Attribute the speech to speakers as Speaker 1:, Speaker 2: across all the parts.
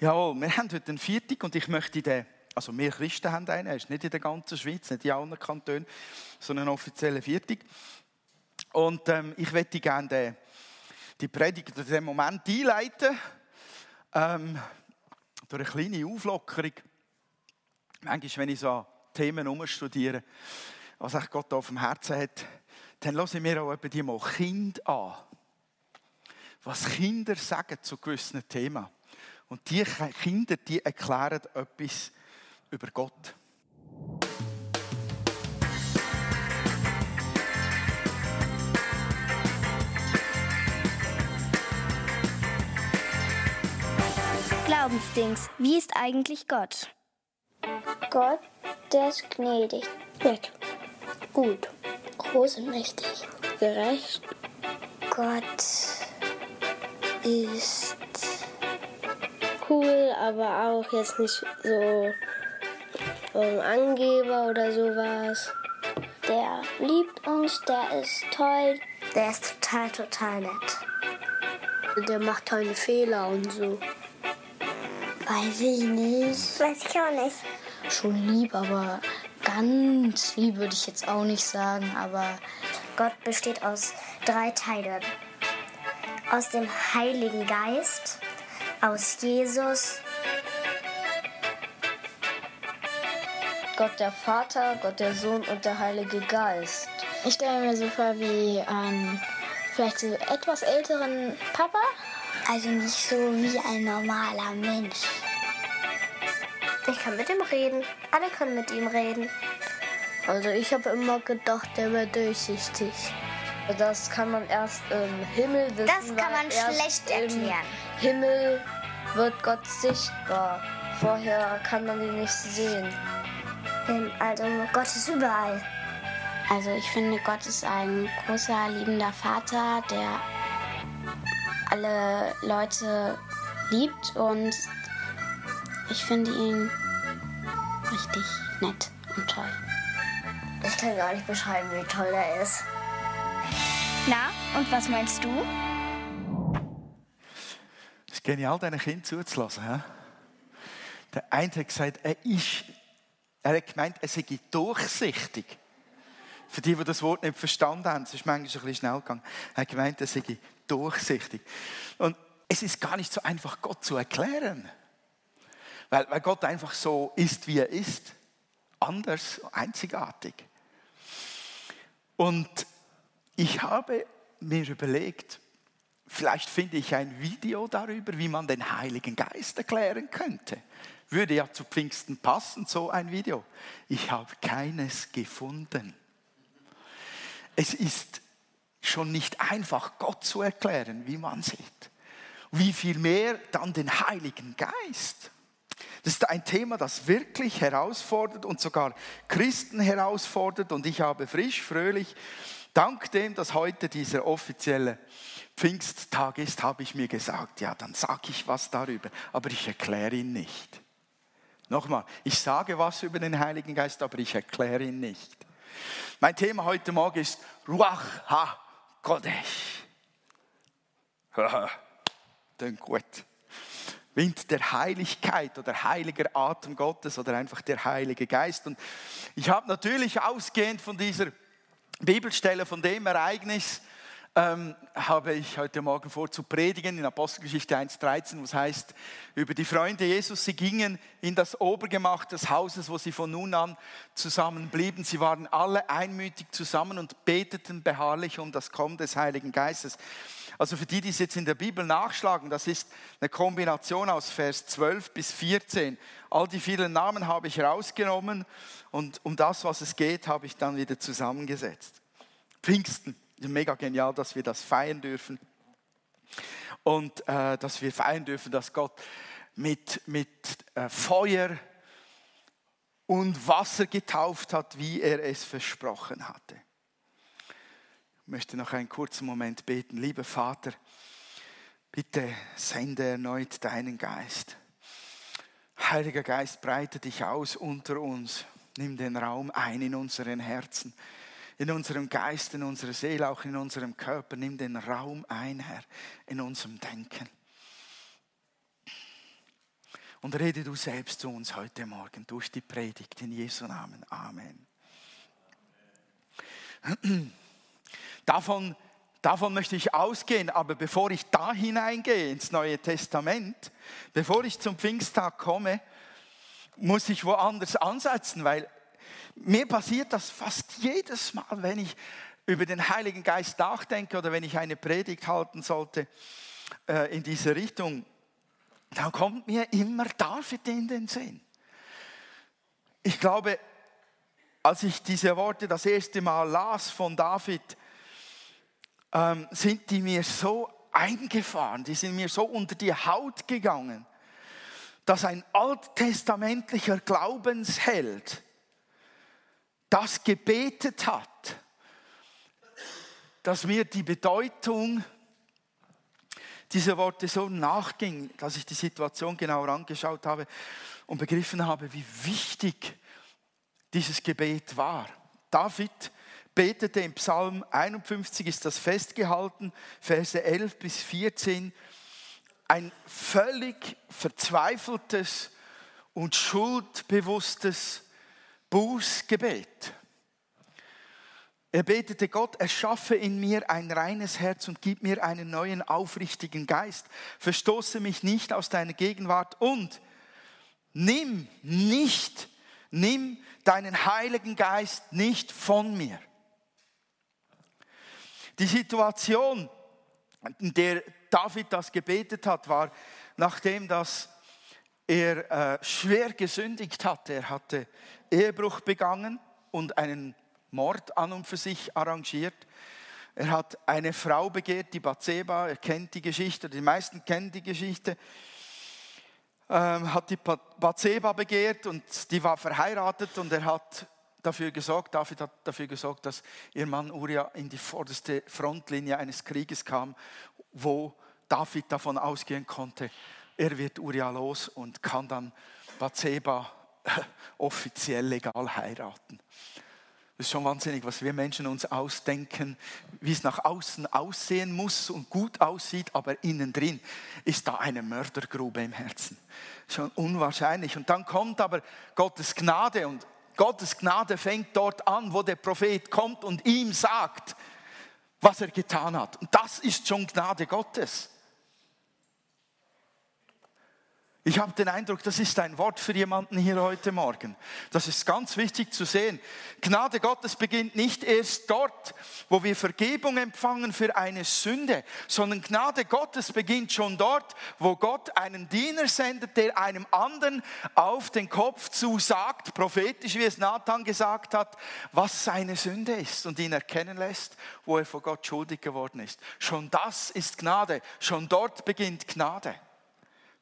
Speaker 1: Jawohl, wir haben heute einen Viertag und ich möchte den, also wir Christen haben einen, er ist nicht in der ganzen Schweiz, nicht in allen Kantonen, sondern einen offiziellen Viertag. Und ähm, ich möchte gerne den, die Predigt in diesem Moment einleiten, ähm, durch eine kleine Auflockerung. Manchmal, wenn ich so Themen umstudiere, was ich Gott auf dem Herzen hat, dann höre ich mir auch die mal Kinder an. Was Kinder sagen zu gewissen Themen. Und die Kinder, die erklären etwas über Gott.
Speaker 2: Glaubensdings. Wie ist eigentlich Gott?
Speaker 3: Gott, der ist gnädig, nett, gut, groß und mächtig, gerecht. Gott ist cool, aber auch jetzt nicht so ähm, Angeber oder sowas. Der liebt uns, der ist toll, der ist total, total nett. Der macht keine Fehler und so. Weiß ich nicht.
Speaker 4: Weiß ich auch nicht.
Speaker 3: Schon lieb, aber ganz lieb würde ich jetzt auch nicht sagen, aber
Speaker 4: Gott besteht aus drei Teilen. Aus dem Heiligen Geist, aus Jesus.
Speaker 3: Gott der Vater, Gott der Sohn und der Heilige Geist. Ich stelle mir so vor wie einen vielleicht so etwas älteren Papa.
Speaker 4: Also nicht so wie ein normaler Mensch. Ich kann mit ihm reden. Alle können mit ihm reden.
Speaker 3: Also ich habe immer gedacht, der wäre durchsichtig. Das kann man erst im Himmel wissen.
Speaker 4: Das kann man schlecht erklären.
Speaker 3: Im Himmel wird Gott sichtbar. Vorher kann man ihn nicht sehen.
Speaker 4: Also Gott ist überall.
Speaker 5: Also ich finde, Gott ist ein großer, liebender Vater, der alle Leute liebt und ich finde ihn richtig nett und toll.
Speaker 4: Ich kann gar nicht beschreiben, wie toll er ist.
Speaker 2: Na, und was meinst du?
Speaker 1: Es ist genial, diesen Kind zuzulassen. He? Der eine hat gesagt, er, ist, er hat gemeint, er sei durchsichtig. Für die, die das Wort nicht verstanden haben, es ist manchmal ein bisschen schnell gegangen. Er hat gemeint, er sei durchsichtig. Und es ist gar nicht so einfach, Gott zu erklären. Weil, weil Gott einfach so ist, wie er ist. Anders, einzigartig. Und ich habe mir überlegt, vielleicht finde ich ein Video darüber, wie man den Heiligen Geist erklären könnte. Würde ja zu Pfingsten passen, so ein Video. Ich habe keines gefunden. Es ist schon nicht einfach, Gott zu erklären, wie man sieht. Wie viel mehr dann den Heiligen Geist. Das ist ein Thema, das wirklich herausfordert und sogar Christen herausfordert. Und ich habe frisch, fröhlich, dank dem, dass heute dieser offizielle Pfingsttag ist, habe ich mir gesagt, ja, dann sage ich was darüber, aber ich erkläre ihn nicht. Nochmal, ich sage was über den Heiligen Geist, aber ich erkläre ihn nicht. Mein Thema heute Morgen ist Ruach HaKodesh. Haha, gut. Wind der Heiligkeit oder heiliger Atem Gottes oder einfach der Heilige Geist. Und ich habe natürlich ausgehend von dieser Bibelstelle, von dem Ereignis, ähm, habe ich heute Morgen vor zu predigen in Apostelgeschichte 1,13, was heißt, über die Freunde Jesus, sie gingen in das Obergemach des Hauses, wo sie von nun an zusammenblieben. Sie waren alle einmütig zusammen und beteten beharrlich um das Kommen des Heiligen Geistes. Also für die, die es jetzt in der Bibel nachschlagen, das ist eine Kombination aus Vers 12 bis 14. All die vielen Namen habe ich rausgenommen und um das, was es geht, habe ich dann wieder zusammengesetzt. Pfingsten, mega genial, dass wir das feiern dürfen. Und äh, dass wir feiern dürfen, dass Gott mit, mit äh, Feuer und Wasser getauft hat, wie er es versprochen hatte. Ich möchte noch einen kurzen Moment beten. Lieber Vater, bitte sende erneut deinen Geist. Heiliger Geist, breite dich aus unter uns. Nimm den Raum ein in unseren Herzen, in unserem Geist, in unserer Seele, auch in unserem Körper. Nimm den Raum ein, Herr, in unserem Denken. Und rede du selbst zu uns heute Morgen durch die Predigt in Jesu Namen. Amen. Davon, davon möchte ich ausgehen, aber bevor ich da hineingehe ins Neue Testament, bevor ich zum Pfingsttag komme, muss ich woanders ansetzen, weil mir passiert das fast jedes Mal, wenn ich über den Heiligen Geist nachdenke oder wenn ich eine Predigt halten sollte äh, in diese Richtung, dann kommt mir immer David in den Sinn. Ich glaube, als ich diese Worte das erste Mal las von David, ähm, sind die mir so eingefahren, die sind mir so unter die Haut gegangen, dass ein alttestamentlicher Glaubensheld das gebetet hat, dass mir die Bedeutung dieser Worte so nachging, dass ich die Situation genauer angeschaut habe und begriffen habe, wie wichtig dieses Gebet war. David betete im Psalm 51, ist das festgehalten, Verse 11 bis 14, ein völlig verzweifeltes und schuldbewusstes Bußgebet. Er betete Gott, erschaffe in mir ein reines Herz und gib mir einen neuen aufrichtigen Geist. Verstoße mich nicht aus deiner Gegenwart und nimm nicht, nimm deinen Heiligen Geist nicht von mir. Die Situation, in der David das gebetet hat, war, nachdem das er äh, schwer gesündigt hatte. Er hatte Ehebruch begangen und einen Mord an und für sich arrangiert. Er hat eine Frau begehrt, die Bathseba, er kennt die Geschichte, die meisten kennen die Geschichte, ähm, hat die Bathseba begehrt und die war verheiratet und er hat dafür gesorgt, David hat dafür gesorgt, dass ihr Mann Uriah in die vorderste Frontlinie eines Krieges kam, wo David davon ausgehen konnte, er wird Uriah los und kann dann Bathseba offiziell legal heiraten. Das ist schon wahnsinnig, was wir Menschen uns ausdenken, wie es nach außen aussehen muss und gut aussieht, aber innen drin ist da eine Mördergrube im Herzen. Schon unwahrscheinlich. Und dann kommt aber Gottes Gnade und Gottes Gnade fängt dort an, wo der Prophet kommt und ihm sagt, was er getan hat. Und das ist schon Gnade Gottes. Ich habe den Eindruck, das ist ein Wort für jemanden hier heute Morgen. Das ist ganz wichtig zu sehen. Gnade Gottes beginnt nicht erst dort, wo wir Vergebung empfangen für eine Sünde, sondern Gnade Gottes beginnt schon dort, wo Gott einen Diener sendet, der einem anderen auf den Kopf zusagt, prophetisch wie es Nathan gesagt hat, was seine Sünde ist und ihn erkennen lässt, wo er vor Gott schuldig geworden ist. Schon das ist Gnade. Schon dort beginnt Gnade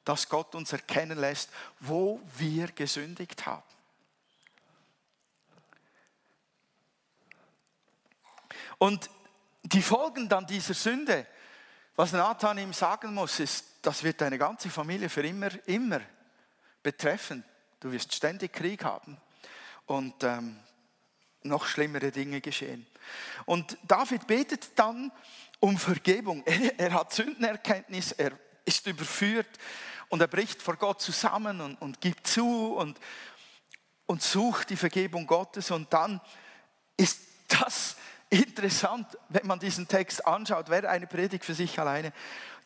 Speaker 1: dass Gott uns erkennen lässt, wo wir gesündigt haben. Und die Folgen dann dieser Sünde, was Nathan ihm sagen muss, ist, das wird deine ganze Familie für immer, immer betreffen. Du wirst ständig Krieg haben und ähm, noch schlimmere Dinge geschehen. Und David betet dann um Vergebung. Er, er hat Sündenerkenntnis, er ist überführt und er bricht vor Gott zusammen und, und gibt zu und, und sucht die Vergebung Gottes. Und dann ist das interessant, wenn man diesen Text anschaut, wäre eine Predigt für sich alleine.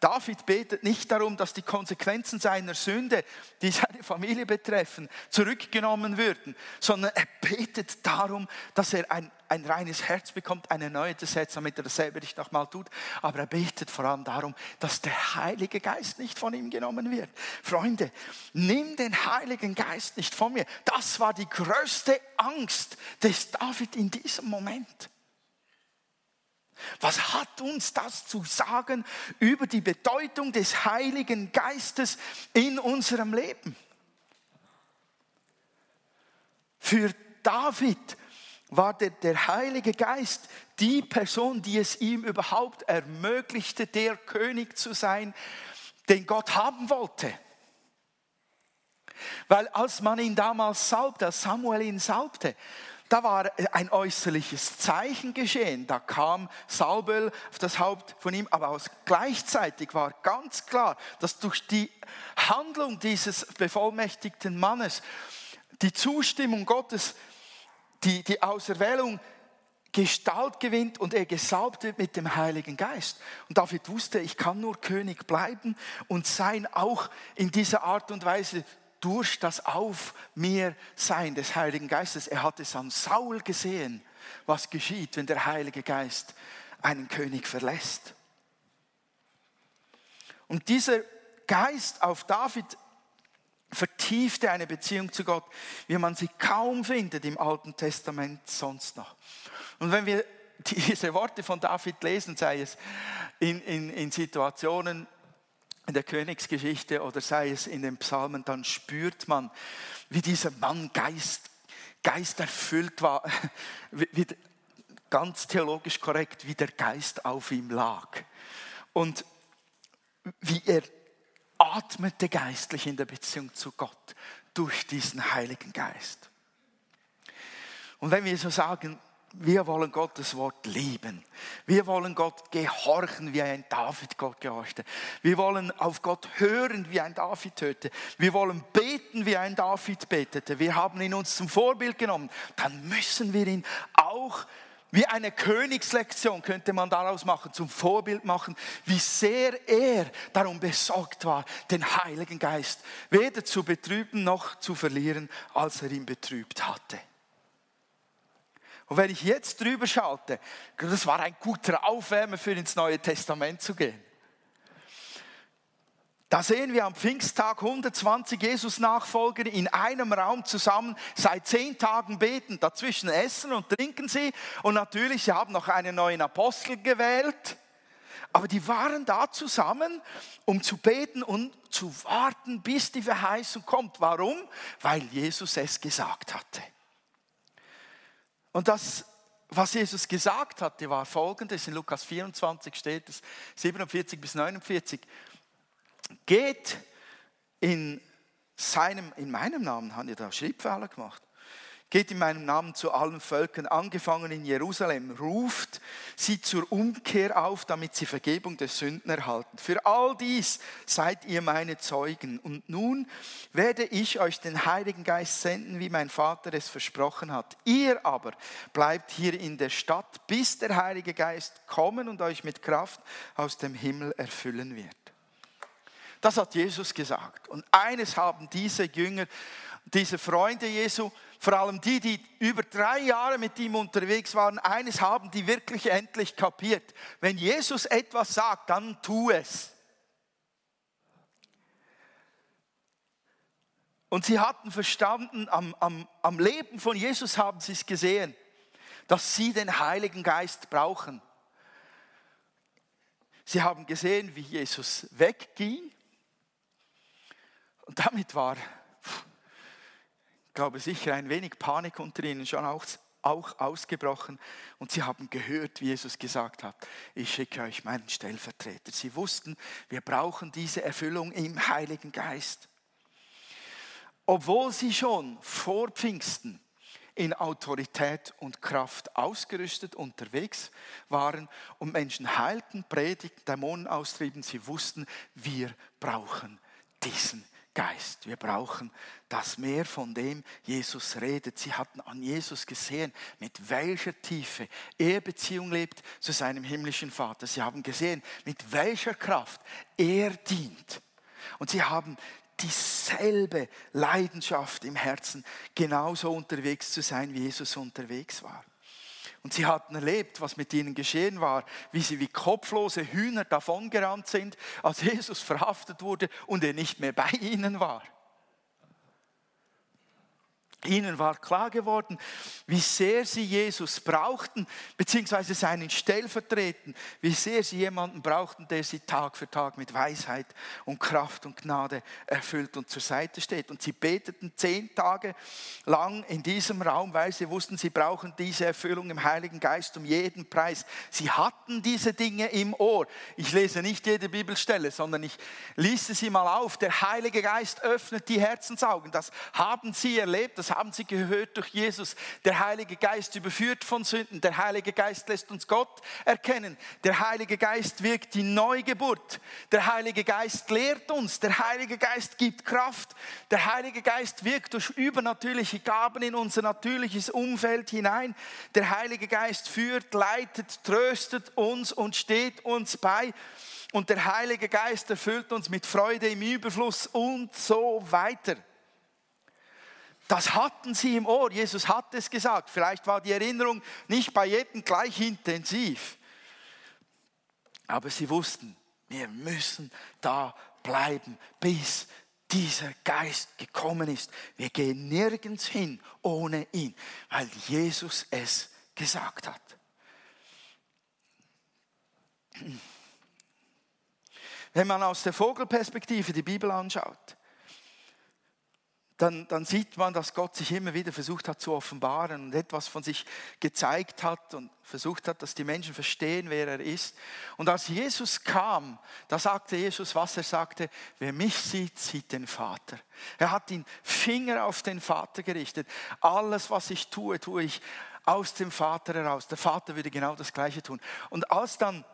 Speaker 1: David betet nicht darum, dass die Konsequenzen seiner Sünde, die seine Familie betreffen, zurückgenommen würden, sondern er betet darum, dass er ein, ein reines Herz bekommt, ein erneuertes Herz, damit er dasselbe nicht nochmal tut. Aber er betet vor allem darum, dass der Heilige Geist nicht von ihm genommen wird. Freunde, nimm den Heiligen Geist nicht von mir. Das war die größte Angst des David in diesem Moment. Was hat uns das zu sagen über die Bedeutung des Heiligen Geistes in unserem Leben? Für David war der, der, Heilige Geist die Person, die es ihm überhaupt ermöglichte, der König zu sein, den Gott haben wollte. Weil als man ihn damals salbte, als Samuel ihn salbte, da war ein äußerliches Zeichen geschehen. Da kam Salböl auf das Haupt von ihm, aber gleichzeitig war ganz klar, dass durch die Handlung dieses bevollmächtigten Mannes die Zustimmung Gottes, die, die Auserwählung Gestalt gewinnt und er gesalbt wird mit dem Heiligen Geist. Und David wusste, ich kann nur König bleiben und sein, auch in dieser Art und Weise durch das Auf mir Sein des Heiligen Geistes. Er hat es an Saul gesehen, was geschieht, wenn der Heilige Geist einen König verlässt. Und dieser Geist auf David vertiefte eine Beziehung zu Gott, wie man sie kaum findet im Alten Testament sonst noch. Und wenn wir diese Worte von David lesen, sei es in, in, in Situationen in der Königsgeschichte oder sei es in den Psalmen, dann spürt man, wie dieser Mann Geist, Geist erfüllt war, wie, wie, ganz theologisch korrekt, wie der Geist auf ihm lag. Und wie er atmete geistlich in der Beziehung zu Gott durch diesen Heiligen Geist. Und wenn wir so sagen, wir wollen Gottes Wort lieben. Wir wollen Gott gehorchen, wie ein David Gott gehorchte. Wir wollen auf Gott hören, wie ein David hörte. Wir wollen beten, wie ein David betete. Wir haben ihn uns zum Vorbild genommen. Dann müssen wir ihn auch wie eine Königslektion könnte man daraus machen, zum Vorbild machen, wie sehr er darum besorgt war, den Heiligen Geist weder zu betrüben noch zu verlieren, als er ihn betrübt hatte. Und wenn ich jetzt drüber schalte, das war ein guter Aufwärmer für ins Neue Testament zu gehen. Da sehen wir am Pfingsttag 120 Jesus-Nachfolger in einem Raum zusammen, seit zehn Tagen beten, dazwischen essen und trinken sie. Und natürlich, sie haben noch einen neuen Apostel gewählt. Aber die waren da zusammen, um zu beten und zu warten, bis die Verheißung kommt. Warum? Weil Jesus es gesagt hatte. Und das, was Jesus gesagt hatte, war folgendes. In Lukas 24 steht es, 47 bis 49. Geht in seinem, in meinem Namen, haben ihr da Schriftfehler gemacht. Geht in meinem Namen zu allen Völkern, angefangen in Jerusalem, ruft sie zur Umkehr auf, damit sie Vergebung der Sünden erhalten. Für all dies seid ihr meine Zeugen. Und nun werde ich euch den Heiligen Geist senden, wie mein Vater es versprochen hat. Ihr aber bleibt hier in der Stadt, bis der Heilige Geist kommen und euch mit Kraft aus dem Himmel erfüllen wird. Das hat Jesus gesagt. Und eines haben diese Jünger, diese Freunde Jesu, vor allem die, die über drei Jahre mit ihm unterwegs waren, eines haben die wirklich endlich kapiert. Wenn Jesus etwas sagt, dann tu es. Und sie hatten verstanden, am, am, am Leben von Jesus haben sie es gesehen, dass sie den Heiligen Geist brauchen. Sie haben gesehen, wie Jesus wegging. Und damit war glaube sicher ein wenig Panik unter ihnen schon auch, auch ausgebrochen und sie haben gehört, wie Jesus gesagt hat, ich schicke euch meinen Stellvertreter. Sie wussten, wir brauchen diese Erfüllung im Heiligen Geist. Obwohl sie schon vor Pfingsten in Autorität und Kraft ausgerüstet unterwegs waren und Menschen heilten, predigten, Dämonen austrieben, sie wussten, wir brauchen diesen Geist. Wir brauchen das mehr von dem Jesus redet. Sie hatten an Jesus gesehen, mit welcher Tiefe er Beziehung lebt zu seinem himmlischen Vater. Sie haben gesehen, mit welcher Kraft er dient. Und sie haben dieselbe Leidenschaft im Herzen, genauso unterwegs zu sein, wie Jesus unterwegs war. Und sie hatten erlebt, was mit ihnen geschehen war, wie sie wie kopflose Hühner davongerannt sind, als Jesus verhaftet wurde und er nicht mehr bei ihnen war. Ihnen war klar geworden, wie sehr sie Jesus brauchten, beziehungsweise seinen Stellvertreten, wie sehr sie jemanden brauchten, der sie Tag für Tag mit Weisheit und Kraft und Gnade erfüllt und zur Seite steht. Und sie beteten zehn Tage lang in diesem Raum, weil sie wussten, sie brauchen diese Erfüllung im Heiligen Geist um jeden Preis. Sie hatten diese Dinge im Ohr. Ich lese nicht jede Bibelstelle, sondern ich lese sie mal auf. Der Heilige Geist öffnet die Herzensaugen. Das haben sie erlebt. Das haben sie gehört durch Jesus. Der Heilige Geist überführt von Sünden. Der Heilige Geist lässt uns Gott erkennen. Der Heilige Geist wirkt die Neugeburt. Der Heilige Geist lehrt uns. Der Heilige Geist gibt Kraft. Der Heilige Geist wirkt durch übernatürliche Gaben in unser natürliches Umfeld hinein. Der Heilige Geist führt, leitet, tröstet uns und steht uns bei und der Heilige Geist erfüllt uns mit Freude im Überfluss und so weiter. Das hatten sie im Ohr. Jesus hat es gesagt. Vielleicht war die Erinnerung nicht bei jedem gleich intensiv. Aber sie wussten, wir müssen da bleiben, bis dieser Geist gekommen ist. Wir gehen nirgends hin ohne ihn, weil Jesus es gesagt hat. Wenn man aus der Vogelperspektive die Bibel anschaut, dann, dann, sieht man, dass Gott sich immer wieder versucht hat zu offenbaren und etwas von sich gezeigt hat und versucht hat, dass die Menschen verstehen, wer er ist. Und als Jesus kam, da sagte Jesus, was er sagte, wer mich sieht, sieht den Vater. Er hat den Finger auf den Vater gerichtet. Alles, was ich tue, tue ich aus dem Vater heraus. Der Vater würde genau das Gleiche tun. Und als dann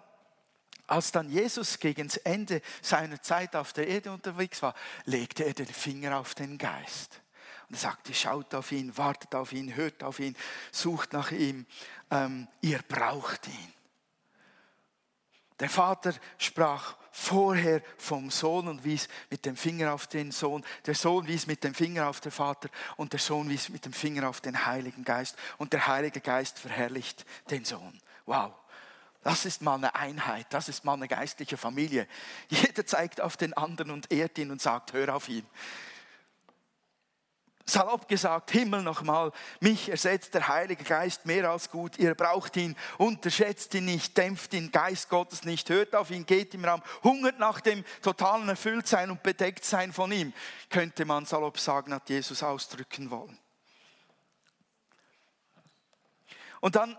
Speaker 1: als dann Jesus gegen das Ende seiner Zeit auf der Erde unterwegs war, legte er den Finger auf den Geist. Und er sagte, schaut auf ihn, wartet auf ihn, hört auf ihn, sucht nach ihm, ähm, ihr braucht ihn. Der Vater sprach vorher vom Sohn und wies mit dem Finger auf den Sohn. Der Sohn wies mit dem Finger auf den Vater und der Sohn wies mit dem Finger auf den Heiligen Geist. Und der Heilige Geist verherrlicht den Sohn. Wow. Das ist mal eine Einheit, das ist mal eine geistliche Familie. Jeder zeigt auf den anderen und ehrt ihn und sagt, hör auf ihn. Salopp gesagt, Himmel nochmal, mich ersetzt der Heilige Geist mehr als gut. Ihr braucht ihn, unterschätzt ihn nicht, dämpft den Geist Gottes nicht, hört auf ihn, geht im Raum, hungert nach dem totalen Erfülltsein und bedeckt sein von ihm, könnte man salopp sagen, hat Jesus ausdrücken wollen. Und dann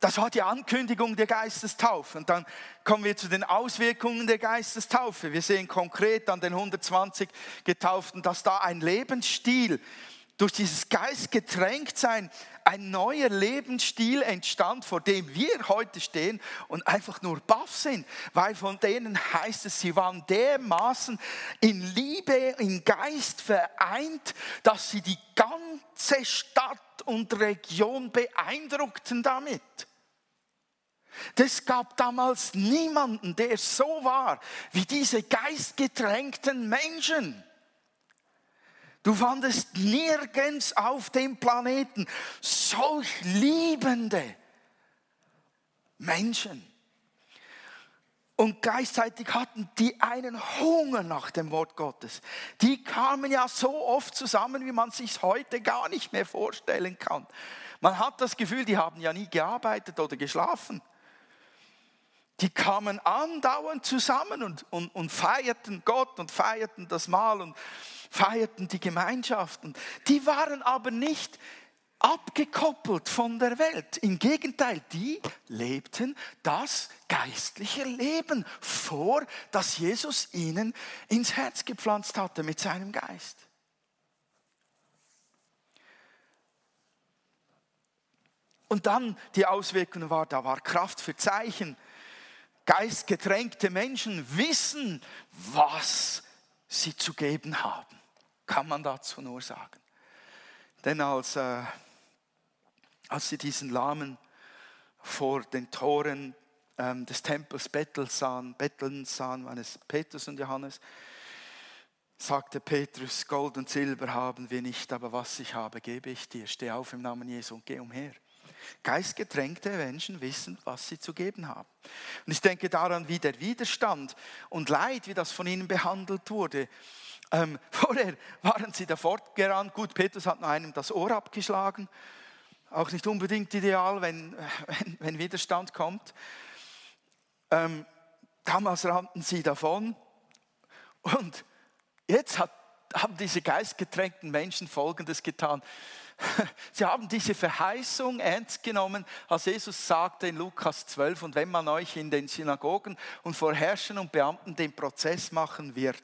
Speaker 1: das war die Ankündigung der Geistestaufe. Und dann kommen wir zu den Auswirkungen der Geistestaufe. Wir sehen konkret an den 120 Getauften, dass da ein Lebensstil durch dieses Geistgetränktsein ein neuer Lebensstil entstand, vor dem wir heute stehen und einfach nur baff sind, weil von denen heißt es, sie waren dermaßen in Liebe, in Geist vereint, dass sie die ganze Stadt und Region beeindruckten damit. Es gab damals niemanden, der so war wie diese geistgetränkten Menschen. Du fandest nirgends auf dem Planeten solch liebende Menschen. Und gleichzeitig hatten die einen Hunger nach dem Wort Gottes. Die kamen ja so oft zusammen, wie man sich heute gar nicht mehr vorstellen kann. Man hat das Gefühl, die haben ja nie gearbeitet oder geschlafen die kamen andauernd zusammen und, und, und feierten Gott und feierten das Mahl und feierten die Gemeinschaft. Und die waren aber nicht abgekoppelt von der Welt. Im Gegenteil, die lebten das geistliche Leben vor, das Jesus ihnen ins Herz gepflanzt hatte mit seinem Geist. Und dann die Auswirkungen war, da war Kraft für Zeichen, geistgetränkte Menschen wissen, was sie zu geben haben. Kann man dazu nur sagen. Denn als, äh, als sie diesen Lahmen vor den Toren ähm, des Tempels betteln sahen, betteln sahen, waren es Petrus und Johannes, sagte Petrus, Gold und Silber haben wir nicht, aber was ich habe, gebe ich dir. Steh auf im Namen Jesu und geh umher. Geistgetränkte Menschen wissen, was sie zu geben haben. Und ich denke daran, wie der Widerstand und Leid, wie das von ihnen behandelt wurde. Ähm, vorher waren sie da fortgerannt. Gut, Petrus hat einem das Ohr abgeschlagen. Auch nicht unbedingt ideal, wenn, wenn, wenn Widerstand kommt. Ähm, damals rannten sie davon. Und jetzt hat, haben diese geistgetränkten Menschen Folgendes getan. Sie haben diese Verheißung ernst genommen, als Jesus sagte in Lukas 12, und wenn man euch in den Synagogen und vor Herrschern und Beamten den Prozess machen wird,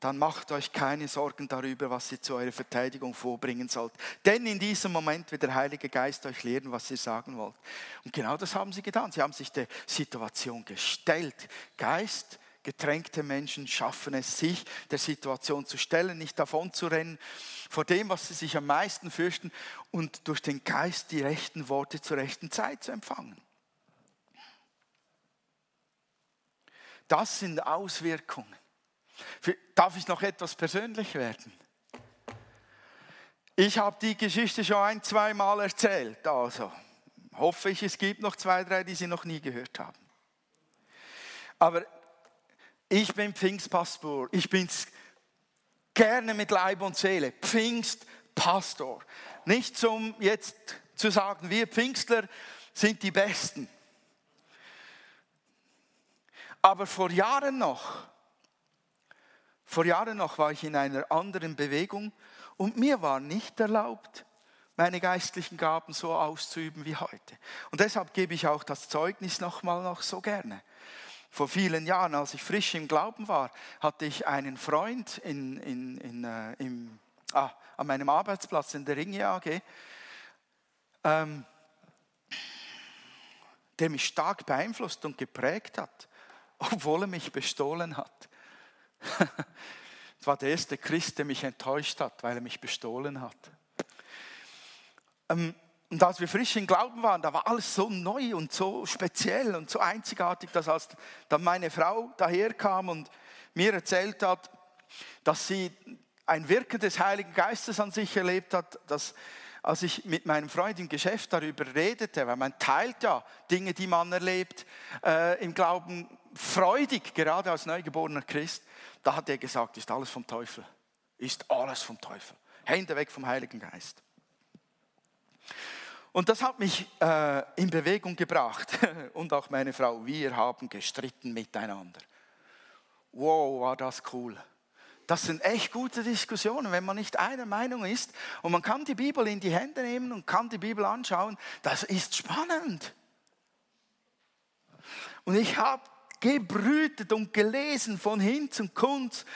Speaker 1: dann macht euch keine Sorgen darüber, was ihr zu eurer Verteidigung vorbringen sollt. Denn in diesem Moment wird der Heilige Geist euch lehren, was ihr sagen wollt. Und genau das haben sie getan. Sie haben sich der Situation gestellt. Geist, getränkte Menschen schaffen es, sich der Situation zu stellen, nicht davon zu rennen, vor dem, was sie sich am meisten fürchten und durch den Geist die rechten Worte zur rechten Zeit zu empfangen. Das sind Auswirkungen. Darf ich noch etwas persönlich werden? Ich habe die Geschichte schon ein, zwei Mal erzählt, also hoffe ich, es gibt noch zwei, drei, die Sie noch nie gehört haben. Aber ich bin Pfingstpastor, ich bin gerne mit Leib und Seele, Pfingstpastor. Nicht zum jetzt zu sagen, wir Pfingstler sind die Besten. Aber vor Jahren noch, vor Jahren noch war ich in einer anderen Bewegung und mir war nicht erlaubt, meine geistlichen Gaben so auszuüben wie heute. Und deshalb gebe ich auch das Zeugnis nochmal noch so gerne. Vor vielen Jahren, als ich frisch im Glauben war, hatte ich einen Freund in, in, in, äh, im, ah, an meinem Arbeitsplatz in der Ringe AG, ähm, der mich stark beeinflusst und geprägt hat, obwohl er mich bestohlen hat. Es war der erste Christ, der mich enttäuscht hat, weil er mich bestohlen hat. Ähm, und als wir frisch im Glauben waren, da war alles so neu und so speziell und so einzigartig, dass als dann meine Frau daherkam und mir erzählt hat, dass sie ein Wirken des Heiligen Geistes an sich erlebt hat, dass als ich mit meinem Freund im Geschäft darüber redete, weil man teilt ja Dinge, die man erlebt äh, im Glauben freudig, gerade als neugeborener Christ, da hat er gesagt, ist alles vom Teufel. Ist alles vom Teufel. Hände weg vom Heiligen Geist. Und das hat mich äh, in Bewegung gebracht. Und auch meine Frau. Wir haben gestritten miteinander. Wow, war das cool. Das sind echt gute Diskussionen, wenn man nicht einer Meinung ist und man kann die Bibel in die Hände nehmen und kann die Bibel anschauen. Das ist spannend. Und ich habe gebrütet und gelesen von Hinz und Kunz,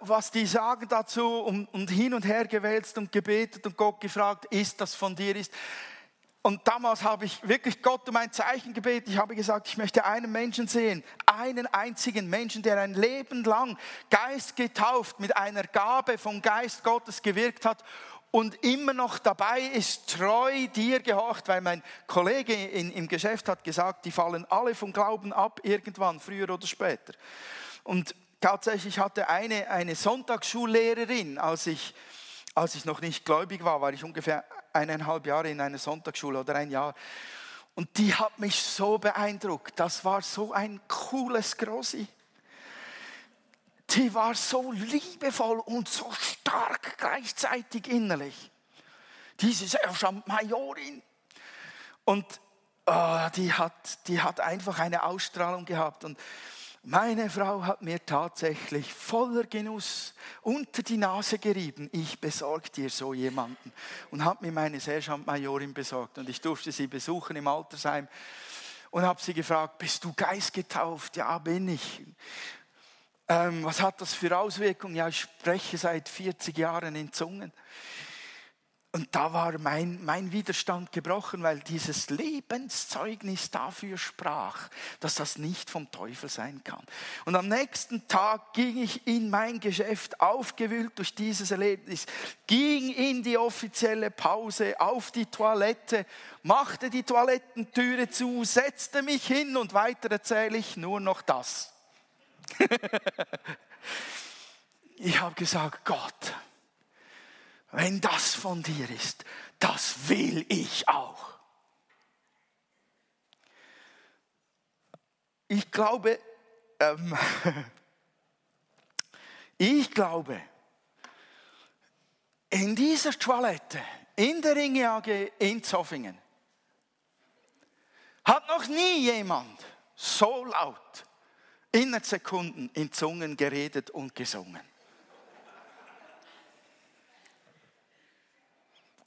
Speaker 1: was die sagen dazu und, und hin und her gewälzt und gebetet und Gott gefragt, ist das von dir ist. Und damals habe ich wirklich Gott um ein Zeichen gebeten. Ich habe gesagt, ich möchte einen Menschen sehen, einen einzigen Menschen, der ein Leben lang Geist getauft mit einer Gabe vom Geist Gottes gewirkt hat und immer noch dabei ist, treu dir gehorcht, weil mein Kollege in, im Geschäft hat gesagt, die fallen alle vom Glauben ab, irgendwann, früher oder später. Und tatsächlich hatte eine, eine Sonntagsschullehrerin, als ich, als ich noch nicht gläubig war, war ich ungefähr eineinhalb Jahre in einer Sonntagsschule oder ein Jahr. Und die hat mich so beeindruckt. Das war so ein cooles Grossi die war so liebevoll und so stark gleichzeitig innerlich. Diese Sergeant-Majorin. Und oh, die, hat, die hat einfach eine Ausstrahlung gehabt. Und meine Frau hat mir tatsächlich voller Genuss unter die Nase gerieben. Ich besorge dir so jemanden. Und hat mir meine Sergeant-Majorin besorgt. Und ich durfte sie besuchen im Altersheim und habe sie gefragt, bist du geistgetauft? Ja, bin ich. Ähm, was hat das für Auswirkungen? Ja, ich spreche seit 40 Jahren in Zungen. Und da war mein, mein Widerstand gebrochen, weil dieses Lebenszeugnis dafür sprach, dass das nicht vom Teufel sein kann. Und am nächsten Tag ging ich in mein Geschäft, aufgewühlt durch dieses Erlebnis, ging in die offizielle Pause, auf die Toilette, machte die Toilettentüre zu, setzte mich hin und weiter erzähle ich nur noch das. ich habe gesagt, Gott, wenn das von dir ist, das will ich auch. Ich glaube, ähm, ich glaube, in dieser Toilette, in der Ringe AG in Zoffingen, hat noch nie jemand so laut innerhalb Sekunden in Zungen geredet und gesungen.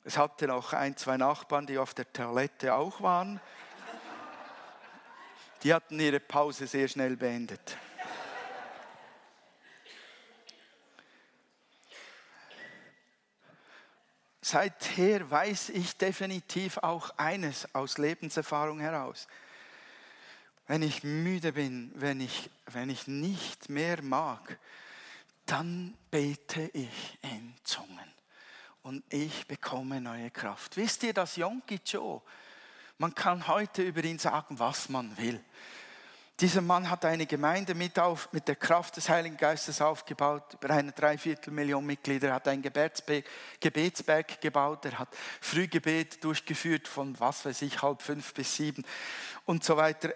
Speaker 1: Es hatte noch ein, zwei Nachbarn, die auf der Toilette auch waren. Die hatten ihre Pause sehr schnell beendet. Seither weiß ich definitiv auch eines aus Lebenserfahrung heraus. Wenn ich müde bin, wenn ich, wenn ich nicht mehr mag, dann bete ich in Zungen und ich bekomme neue Kraft. Wisst ihr, das Yonki Joe, man kann heute über ihn sagen, was man will. Dieser Mann hat eine Gemeinde mit, auf, mit der Kraft des Heiligen Geistes aufgebaut, über eine Dreiviertelmillion Mitglieder, er hat ein Gebetsberg, Gebetsberg gebaut, er hat Frühgebet durchgeführt von was weiß ich, halb fünf bis sieben und so weiter.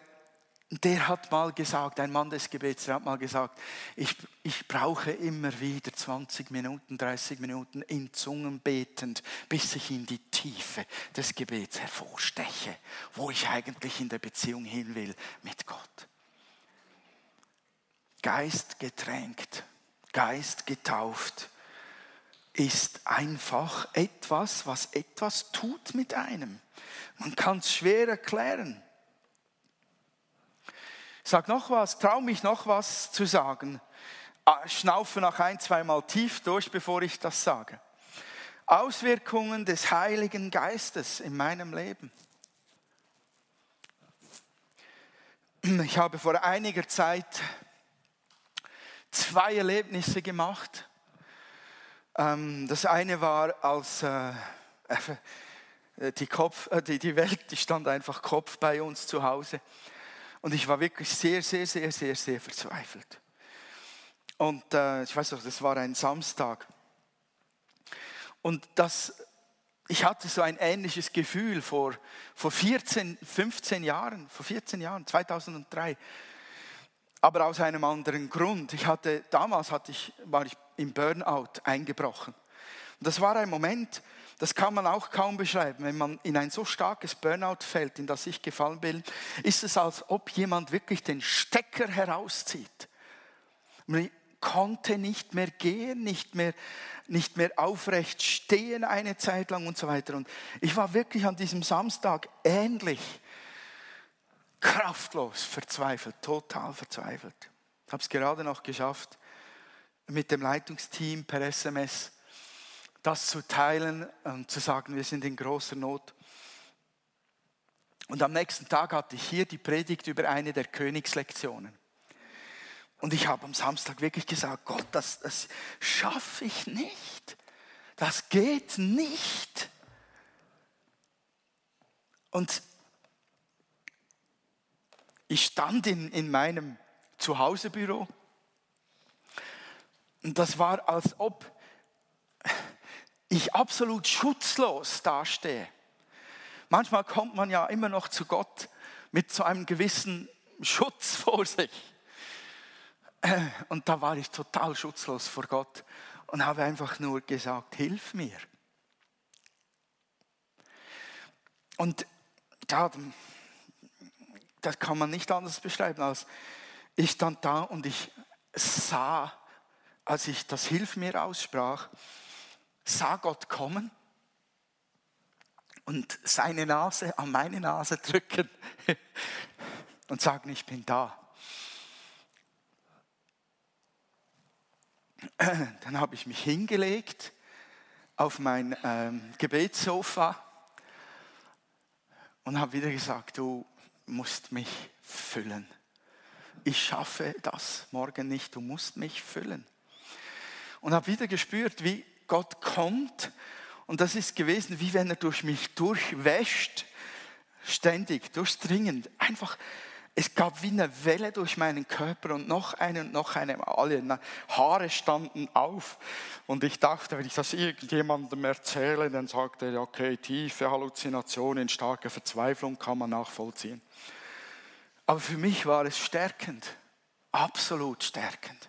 Speaker 1: Der hat mal gesagt, ein Mann des Gebets, der hat mal gesagt, ich, ich brauche immer wieder 20 Minuten, 30 Minuten in Zungen betend, bis ich in die Tiefe des Gebets hervorsteche, wo ich eigentlich in der Beziehung hin will mit Gott. Geist getränkt, Geist getauft ist einfach etwas, was etwas tut mit einem. Man kann es schwer erklären. Sag noch was, trau mich noch was zu sagen. Ah, schnaufe noch ein, zweimal tief durch, bevor ich das sage. Auswirkungen des Heiligen Geistes in meinem Leben. Ich habe vor einiger Zeit zwei Erlebnisse gemacht. Ähm, das eine war, als äh, äh, die, Kopf, äh, die Welt, die stand einfach Kopf bei uns zu Hause. Und ich war wirklich sehr, sehr, sehr, sehr, sehr verzweifelt. Und ich weiß noch, das war ein Samstag. Und das, ich hatte so ein ähnliches Gefühl vor, vor 14, 15 Jahren, vor 14 Jahren, 2003 aber aus einem anderen Grund. Ich hatte, damals hatte ich, war ich im Burnout eingebrochen. Und das war ein Moment, das kann man auch kaum beschreiben. Wenn man in ein so starkes Burnout fällt, in das ich gefallen bin, ist es, als ob jemand wirklich den Stecker herauszieht. Man konnte nicht mehr gehen, nicht mehr, nicht mehr aufrecht stehen eine Zeit lang und so weiter. Und ich war wirklich an diesem Samstag ähnlich kraftlos, verzweifelt, total verzweifelt. Ich habe es gerade noch geschafft, mit dem Leitungsteam per SMS das zu teilen und zu sagen, wir sind in großer Not. Und am nächsten Tag hatte ich hier die Predigt über eine der Königslektionen. Und ich habe am Samstag wirklich gesagt, Gott, das, das schaffe ich nicht. Das geht nicht. Und ich stand in, in meinem Zuhausebüro und das war, als ob ich absolut schutzlos dastehe. Manchmal kommt man ja immer noch zu Gott mit so einem gewissen Schutz vor sich. Und da war ich total schutzlos vor Gott und habe einfach nur gesagt, hilf mir. Und ja, das kann man nicht anders beschreiben, als ich stand da und ich sah, als ich das Hilf mir aussprach, sah Gott kommen und seine Nase an meine Nase drücken und sagen, ich bin da. Dann habe ich mich hingelegt auf mein ähm, Gebetssofa und habe wieder gesagt, du, musst mich füllen. Ich schaffe das morgen nicht, du musst mich füllen. Und habe wieder gespürt, wie Gott kommt. Und das ist gewesen, wie wenn er durch mich durchwäscht, ständig, durchdringend. Einfach, es gab wie eine Welle durch meinen Körper und noch eine und noch eine. Alle Haare standen auf. Und ich dachte, wenn ich das irgendjemandem erzähle, dann sagt er, okay, tiefe Halluzinationen, starke Verzweiflung kann man nachvollziehen. Aber für mich war es stärkend, absolut stärkend.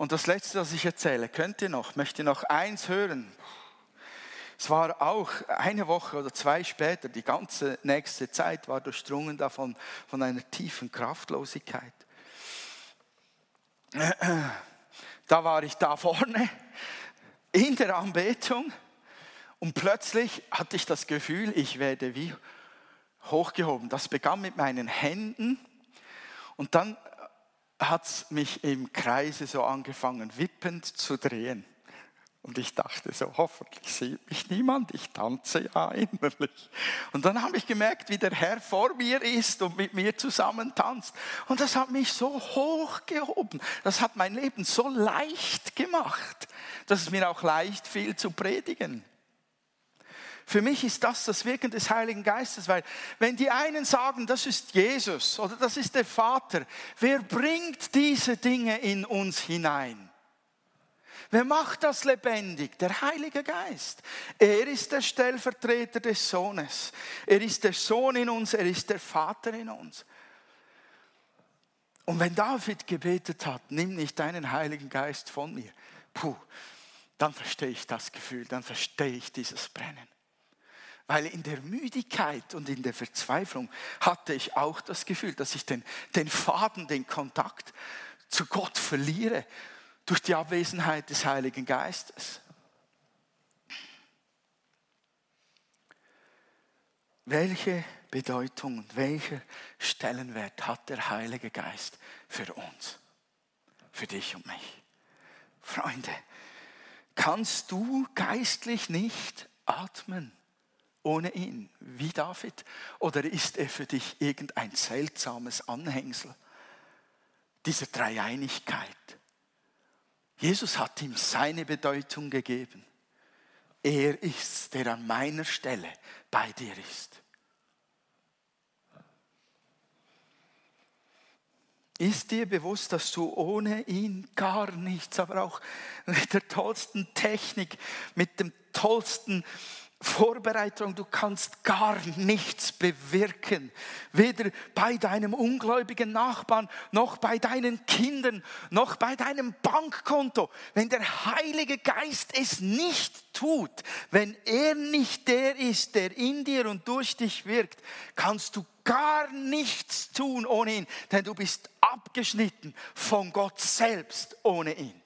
Speaker 1: Und das Letzte, was ich erzähle, könnt ihr noch, möchte noch eins hören. Es war auch eine Woche oder zwei später, die ganze nächste Zeit war durchdrungen davon, von einer tiefen Kraftlosigkeit. Da war ich da vorne in der Anbetung und plötzlich hatte ich das Gefühl, ich werde wie hochgehoben. Das begann mit meinen Händen und dann hat es mich im Kreise so angefangen, wippend zu drehen. Und ich dachte so, hoffentlich sieht mich niemand, ich tanze ja innerlich. Und dann habe ich gemerkt, wie der Herr vor mir ist und mit mir zusammen tanzt. Und das hat mich so hochgehoben. Das hat mein Leben so leicht gemacht, dass es mir auch leicht fiel zu predigen. Für mich ist das das Wirken des Heiligen Geistes, weil wenn die einen sagen, das ist Jesus oder das ist der Vater, wer bringt diese Dinge in uns hinein? Wer macht das lebendig? Der Heilige Geist. Er ist der Stellvertreter des Sohnes. Er ist der Sohn in uns, er ist der Vater in uns. Und wenn David gebetet hat, nimm nicht deinen Heiligen Geist von mir, puh, dann verstehe ich das Gefühl, dann verstehe ich dieses Brennen. Weil in der Müdigkeit und in der Verzweiflung hatte ich auch das Gefühl, dass ich den, den Faden, den Kontakt zu Gott verliere durch die Abwesenheit des Heiligen Geistes. Welche Bedeutung und welcher Stellenwert hat der Heilige Geist für uns, für dich und mich? Freunde, kannst du geistlich nicht atmen? Ohne ihn, wie David? Oder ist er für dich irgendein seltsames Anhängsel dieser Dreieinigkeit? Jesus hat ihm seine Bedeutung gegeben. Er ist, der an meiner Stelle bei dir ist. Ist dir bewusst, dass du ohne ihn gar nichts, aber auch mit der tollsten Technik, mit dem tollsten Vorbereitung, du kannst gar nichts bewirken. Weder bei deinem ungläubigen Nachbarn, noch bei deinen Kindern, noch bei deinem Bankkonto. Wenn der Heilige Geist es nicht tut, wenn er nicht der ist, der in dir und durch dich wirkt, kannst du gar nichts tun ohne ihn, denn du bist abgeschnitten von Gott selbst ohne ihn.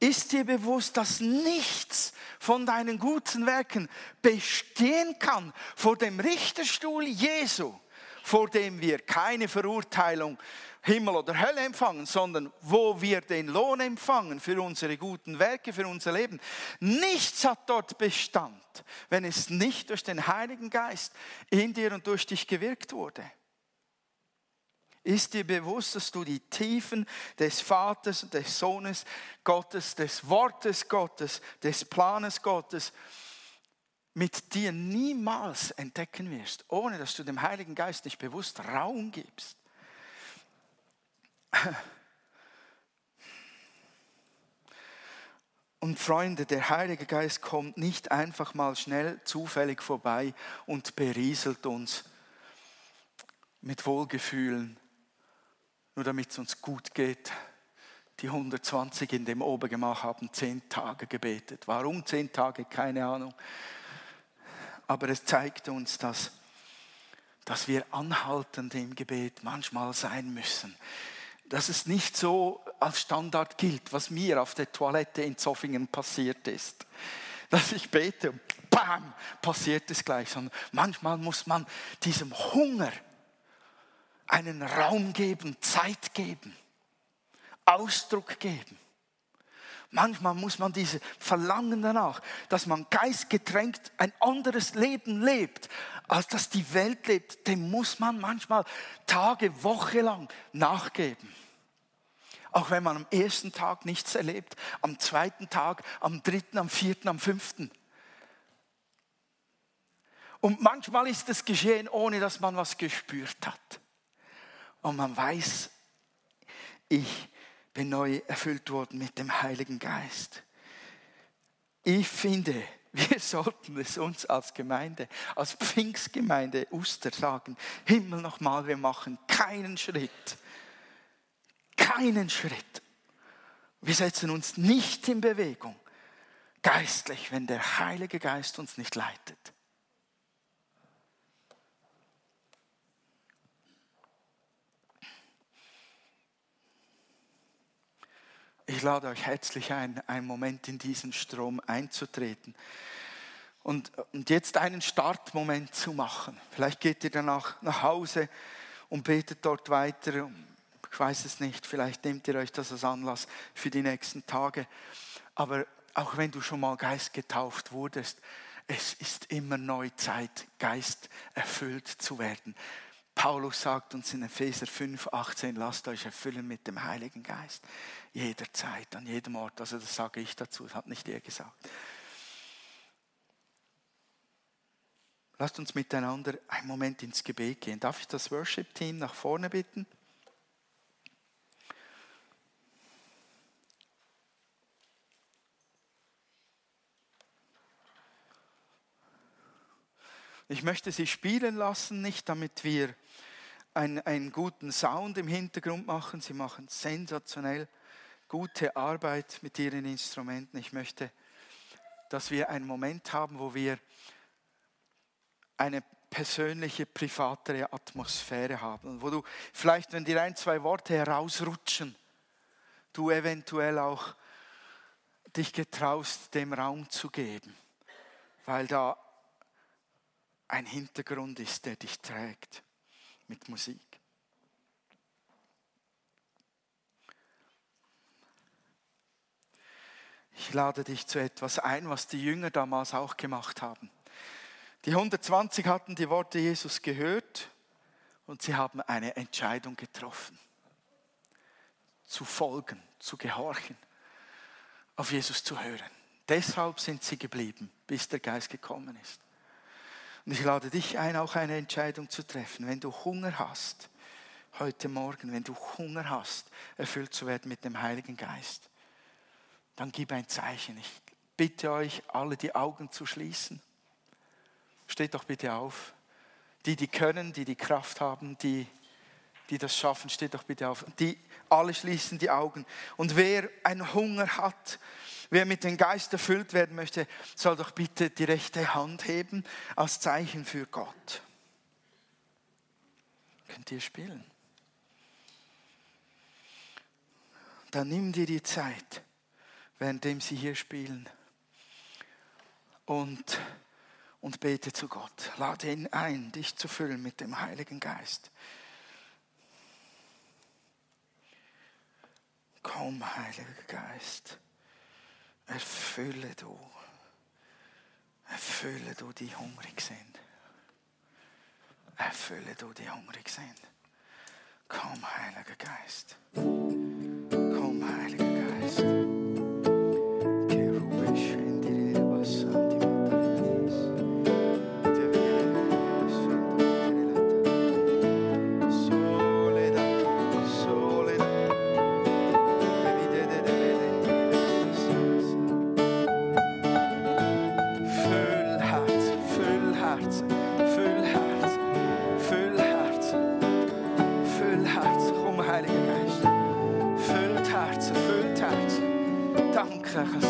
Speaker 1: Ist dir bewusst, dass nichts von deinen guten Werken bestehen kann vor dem Richterstuhl Jesu, vor dem wir keine Verurteilung Himmel oder Hölle empfangen, sondern wo wir den Lohn empfangen für unsere guten Werke, für unser Leben. Nichts hat dort Bestand, wenn es nicht durch den Heiligen Geist in dir und durch dich gewirkt wurde. Ist dir bewusst, dass du die Tiefen des Vaters des Sohnes Gottes, des Wortes Gottes, des Planes Gottes mit dir niemals entdecken wirst, ohne dass du dem Heiligen Geist nicht bewusst Raum gibst? Und Freunde, der Heilige Geist kommt nicht einfach mal schnell zufällig vorbei und berieselt uns mit Wohlgefühlen nur damit es uns gut geht. Die 120 in dem Obergemach haben zehn Tage gebetet. Warum zehn Tage? Keine Ahnung. Aber es zeigt uns, dass, dass wir anhaltend im Gebet manchmal sein müssen. Dass es nicht so als Standard gilt, was mir auf der Toilette in Zoffingen passiert ist. Dass ich bete und bam, passiert es gleich. Sondern manchmal muss man diesem Hunger, einen Raum geben, Zeit geben, Ausdruck geben. Manchmal muss man diese Verlangen danach, dass man geistgetränkt ein anderes Leben lebt, als dass die Welt lebt, dem muss man manchmal Tage, Woche lang nachgeben. Auch wenn man am ersten Tag nichts erlebt, am zweiten Tag, am dritten, am vierten, am fünften. Und manchmal ist es geschehen, ohne dass man was gespürt hat und man weiß, ich bin neu erfüllt worden mit dem Heiligen Geist. Ich finde, wir sollten es uns als Gemeinde, als Pfingstgemeinde Uster sagen, Himmel nochmal, wir machen keinen Schritt, keinen Schritt. Wir setzen uns nicht in Bewegung, geistlich, wenn der Heilige Geist uns nicht leitet. Ich lade euch herzlich ein, einen Moment in diesen Strom einzutreten und, und jetzt einen Startmoment zu machen. Vielleicht geht ihr danach nach Hause und betet dort weiter. Ich weiß es nicht, vielleicht nehmt ihr euch das als Anlass für die nächsten Tage. Aber auch wenn du schon mal Geist getauft wurdest, es ist immer neu Zeit, Geist erfüllt zu werden. Paulus sagt uns in Epheser 5, 18, lasst euch erfüllen mit dem Heiligen Geist. Jederzeit, an jedem Ort. Also das sage ich dazu, das hat nicht er gesagt. Lasst uns miteinander einen Moment ins Gebet gehen. Darf ich das Worship-Team nach vorne bitten? Ich möchte sie spielen lassen, nicht damit wir einen, einen guten Sound im Hintergrund machen. Sie machen sensationell gute Arbeit mit ihren Instrumenten. Ich möchte, dass wir einen Moment haben, wo wir eine persönliche, privatere Atmosphäre haben. Wo du vielleicht, wenn dir ein, zwei Worte herausrutschen, du eventuell auch dich getraust, dem Raum zu geben, weil da ein Hintergrund ist, der dich trägt mit Musik. Ich lade dich zu etwas ein, was die Jünger damals auch gemacht haben. Die 120 hatten die Worte Jesus gehört und sie haben eine Entscheidung getroffen. Zu folgen, zu gehorchen, auf Jesus zu hören. Deshalb sind sie geblieben, bis der Geist gekommen ist. Und ich lade dich ein, auch eine Entscheidung zu treffen. Wenn du Hunger hast, heute Morgen, wenn du Hunger hast, erfüllt zu werden mit dem Heiligen Geist, dann gib ein Zeichen. Ich bitte euch, alle die Augen zu schließen. Steht doch bitte auf. Die, die können, die die Kraft haben, die, die das schaffen, steht doch bitte auf. Die alle schließen die Augen. Und wer einen Hunger hat, wer mit dem Geist erfüllt werden möchte, soll doch bitte die rechte Hand heben als Zeichen für Gott. Könnt ihr spielen? Dann nimm dir die Zeit, währenddem sie hier spielen. Und und bete zu Gott. Lade ihn ein, dich zu füllen mit dem Heiligen Geist. Komm, Heiliger Geist, erfülle du, erfülle du, die hungrig sind. Erfülle du, die hungrig sind. Komm, Heiliger Geist.
Speaker 6: graag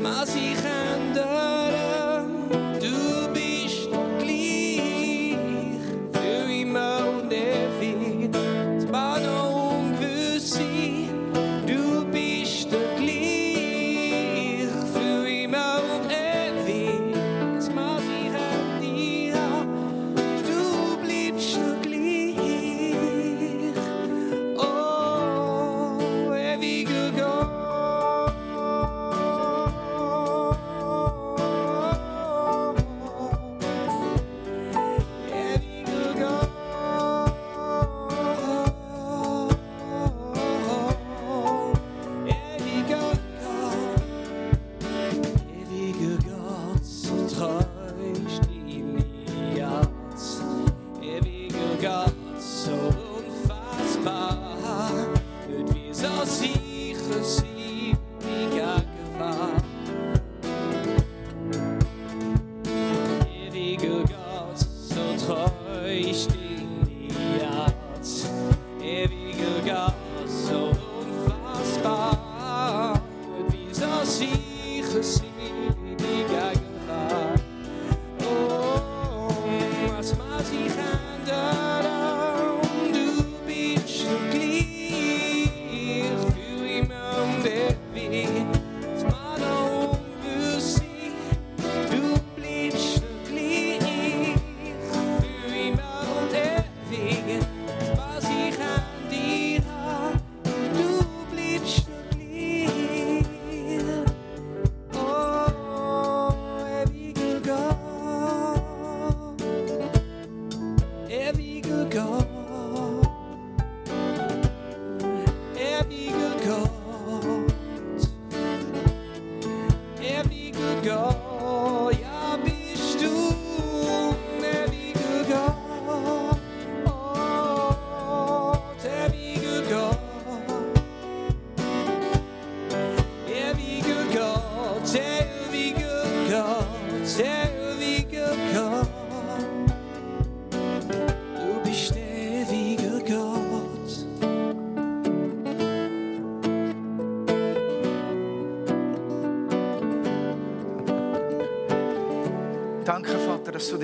Speaker 6: mag sich ändern,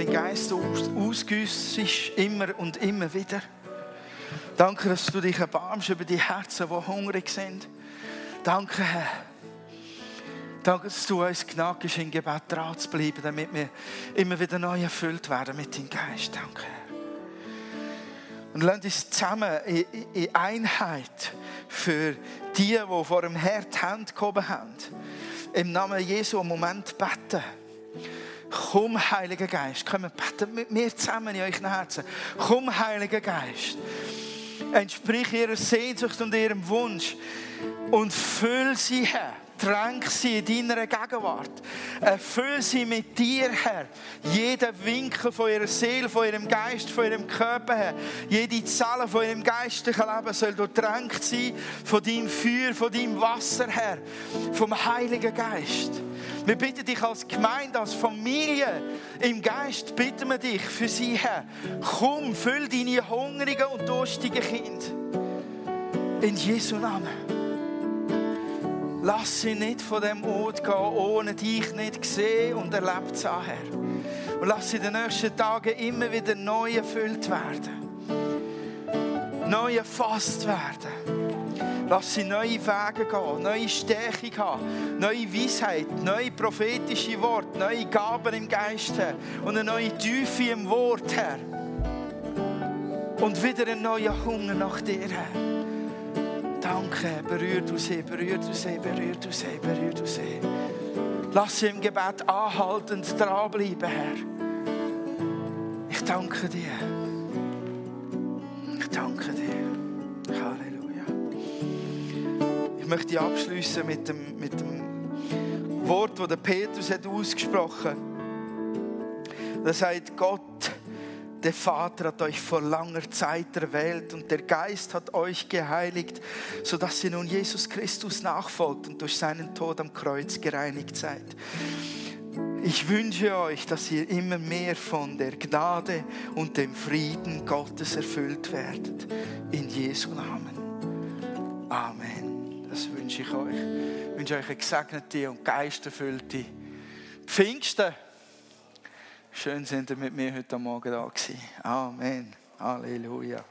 Speaker 1: den Geist aus- ausgüssest, immer und immer wieder. Danke, dass du dich erbarmst über die Herzen, die hungrig sind. Danke, Herr. Danke, dass du uns Gnade gibst, im Gebet dran zu bleiben, damit wir immer wieder neu erfüllt werden mit deinem Geist. Danke, Herr. Und lass uns zusammen in, in Einheit für die, die vor dem Herrn die Hände gehoben haben, im Namen Jesu einen Moment beten. Komm, Heiliger Geist, komm, beten mit mir zusammen in euren Herzen. Komm, Heiliger Geist, entsprich ihrer Sehnsucht und ihrem Wunsch und füll sie, Herr. Tränk sie in deiner Gegenwart. Erfüll sie mit dir, Herr. Jeden Winkel von ihrer Seele, von ihrem Geist, von ihrem Körper, Herr. Jede Zelle von ihrem geistlichen Leben soll durchtränkt sein von deinem Feuer, von deinem Wasser, Herr. Vom Heiligen Geist. Wir bitten dich als Gemeinde, als Familie im Geist, bitten wir dich für sie, Herr. Komm, füll deine hungrigen und durstigen Kinder. In Jesu Namen. Lass sie nicht von dem Ort gehen, ohne dich nicht gesehen und erlebt zu haben. Und lass sie in den nächsten Tagen immer wieder neu erfüllt werden. Neu erfasst werden. Lass sie neue Wege gehen, neue Stärkung haben, neue Weisheit, neue prophetische Worte, neue Gaben im Geist. Und eine neue Tiefe im Wort, Herr. Und wieder ein neuer Hunger nach dir, Herr. Danke, berühr du sie, berühr du sie, berühr du sie, berühr du sie. Lass sie im Gebet anhaltend dranbleiben, Herr. Ich danke dir. Ich danke dir. Ich möchte abschließen mit dem, mit dem Wort, das der Petrus hat ausgesprochen hat. Er sagt, Gott der Vater hat euch vor langer Zeit erwählt und der Geist hat euch geheiligt, sodass ihr nun Jesus Christus nachfolgt und durch seinen Tod am Kreuz gereinigt seid. Ich wünsche euch, dass ihr immer mehr von der Gnade und dem Frieden Gottes erfüllt werdet. In Jesu Namen. Amen. Das wünsche ich euch. Ich wünsche euch eine gesegnete und geisterfüllte Pfingsten. Schön sind ihr mit mir heute Morgen da gewesen. Amen. Halleluja.